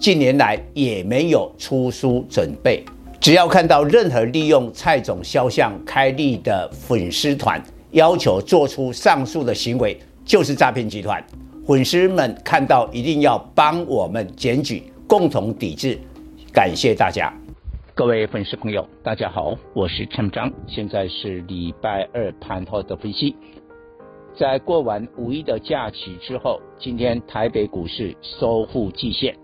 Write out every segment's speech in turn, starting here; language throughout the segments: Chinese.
近年来也没有出书准备。只要看到任何利用蔡总肖像开立的粉丝团，要求做出上述的行为，就是诈骗集团。粉丝们看到一定要帮我们检举，共同抵制。感谢大家。各位粉丝朋友，大家好，我是陈章，现在是礼拜二盘后的分析。在过完五一的假期之后，今天台北股市收复季线，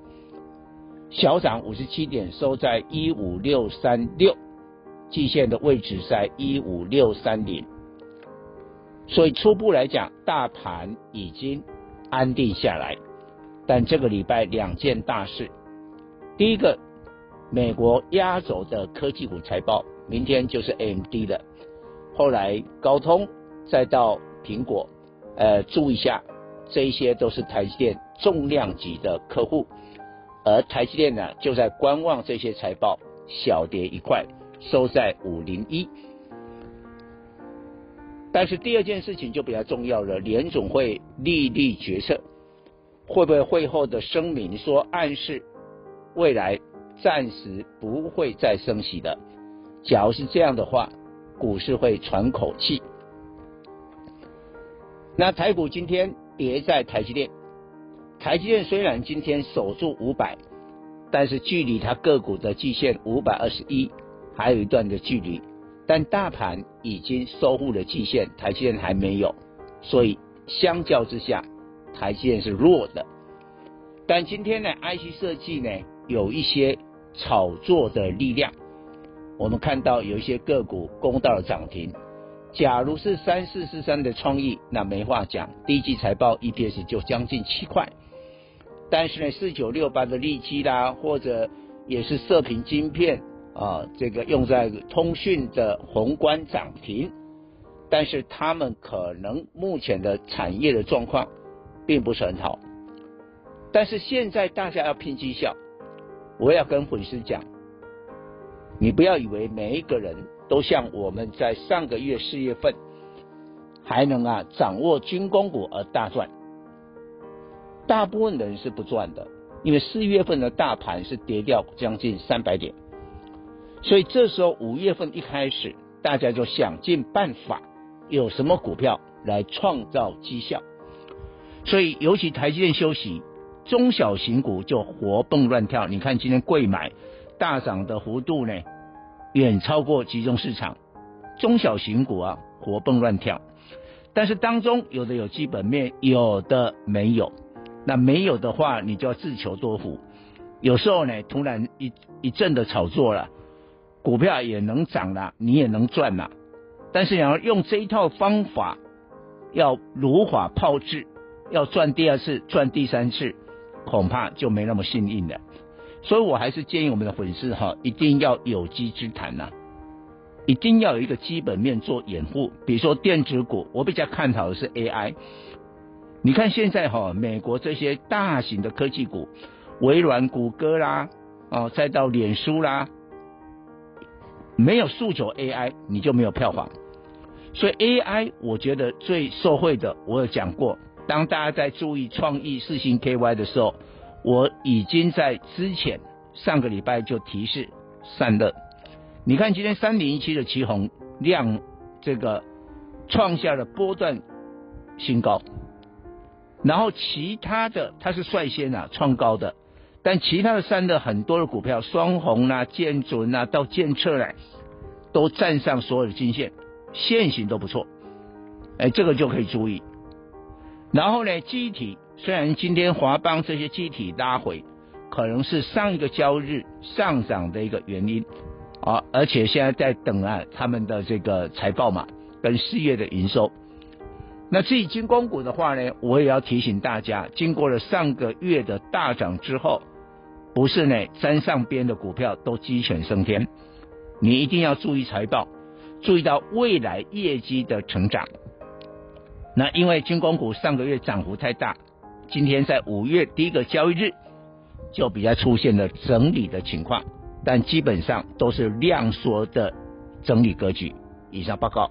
小涨五十七点，收在一五六三六，季线的位置在一五六三零。所以初步来讲，大盘已经安定下来。但这个礼拜两件大事，第一个。美国压轴的科技股财报，明天就是 AMD 的，后来高通，再到苹果，呃，注意一下，这些都是台积电重量级的客户，而台积电呢，就在观望这些财报，小跌一块，收在五零一。但是第二件事情就比较重要了，联总会利率决策，会不会会后的声明说暗示未来？暂时不会再升息的。假如是这样的话，股市会喘口气。那台股今天跌在台积电，台积电虽然今天守住五百，但是距离它个股的季线五百二十一还有一段的距离。但大盘已经收复了季线，台积电还没有，所以相较之下，台积电是弱的。但今天呢，IC 设计呢有一些。炒作的力量，我们看到有一些个股攻到了涨停。假如是三四四三的创意，那没话讲，第一季财报 EPS 就将近七块。但是呢，四九六八的利基啦，或者也是射频晶片啊，这个用在通讯的宏观涨停，但是他们可能目前的产业的状况并不是很好。但是现在大家要拼绩效。我要跟粉丝讲，你不要以为每一个人都像我们在上个月四月份还能啊掌握军工股而大赚，大部分人是不赚的，因为四月份的大盘是跌掉将近三百点，所以这时候五月份一开始，大家就想尽办法，有什么股票来创造绩效，所以尤其台积电休息。中小型股就活蹦乱跳，你看今天贵买大涨的幅度呢，远超过集中市场。中小型股啊，活蹦乱跳，但是当中有的有基本面，有的没有。那没有的话，你就要自求多福。有时候呢，突然一一阵的炒作了，股票也能涨了，你也能赚了。但是你要用这一套方法，要如法炮制，要赚第二次，赚第三次。恐怕就没那么幸运了，所以我还是建议我们的粉丝哈，一定要有机之谈呐，一定要有一个基本面做掩护。比如说电子股，我比较看好的是 AI。你看现在哈，美国这些大型的科技股，微软、谷歌啦，哦，再到脸书啦，没有诉求 AI，你就没有票房。所以 AI 我觉得最受惠的，我有讲过。当大家在注意创意四星 KY 的时候，我已经在之前上个礼拜就提示散热。你看今天三零一七的旗红量这个创下了波段新高，然后其他的它是率先啊创高的，但其他的三的很多的股票双红啊、建准啊到建测来都站上所有的均线，线型都不错，哎，这个就可以注意。然后呢，机体虽然今天华邦这些机体拉回，可能是上一个交易日上涨的一个原因啊，而且现在在等啊他们的这个财报嘛，跟四月的营收。那至于军工股的话呢，我也要提醒大家，经过了上个月的大涨之后，不是呢，沾上边的股票都鸡犬升天。你一定要注意财报，注意到未来业绩的成长。那因为军工股上个月涨幅太大，今天在五月第一个交易日就比较出现了整理的情况，但基本上都是量缩的整理格局。以上报告。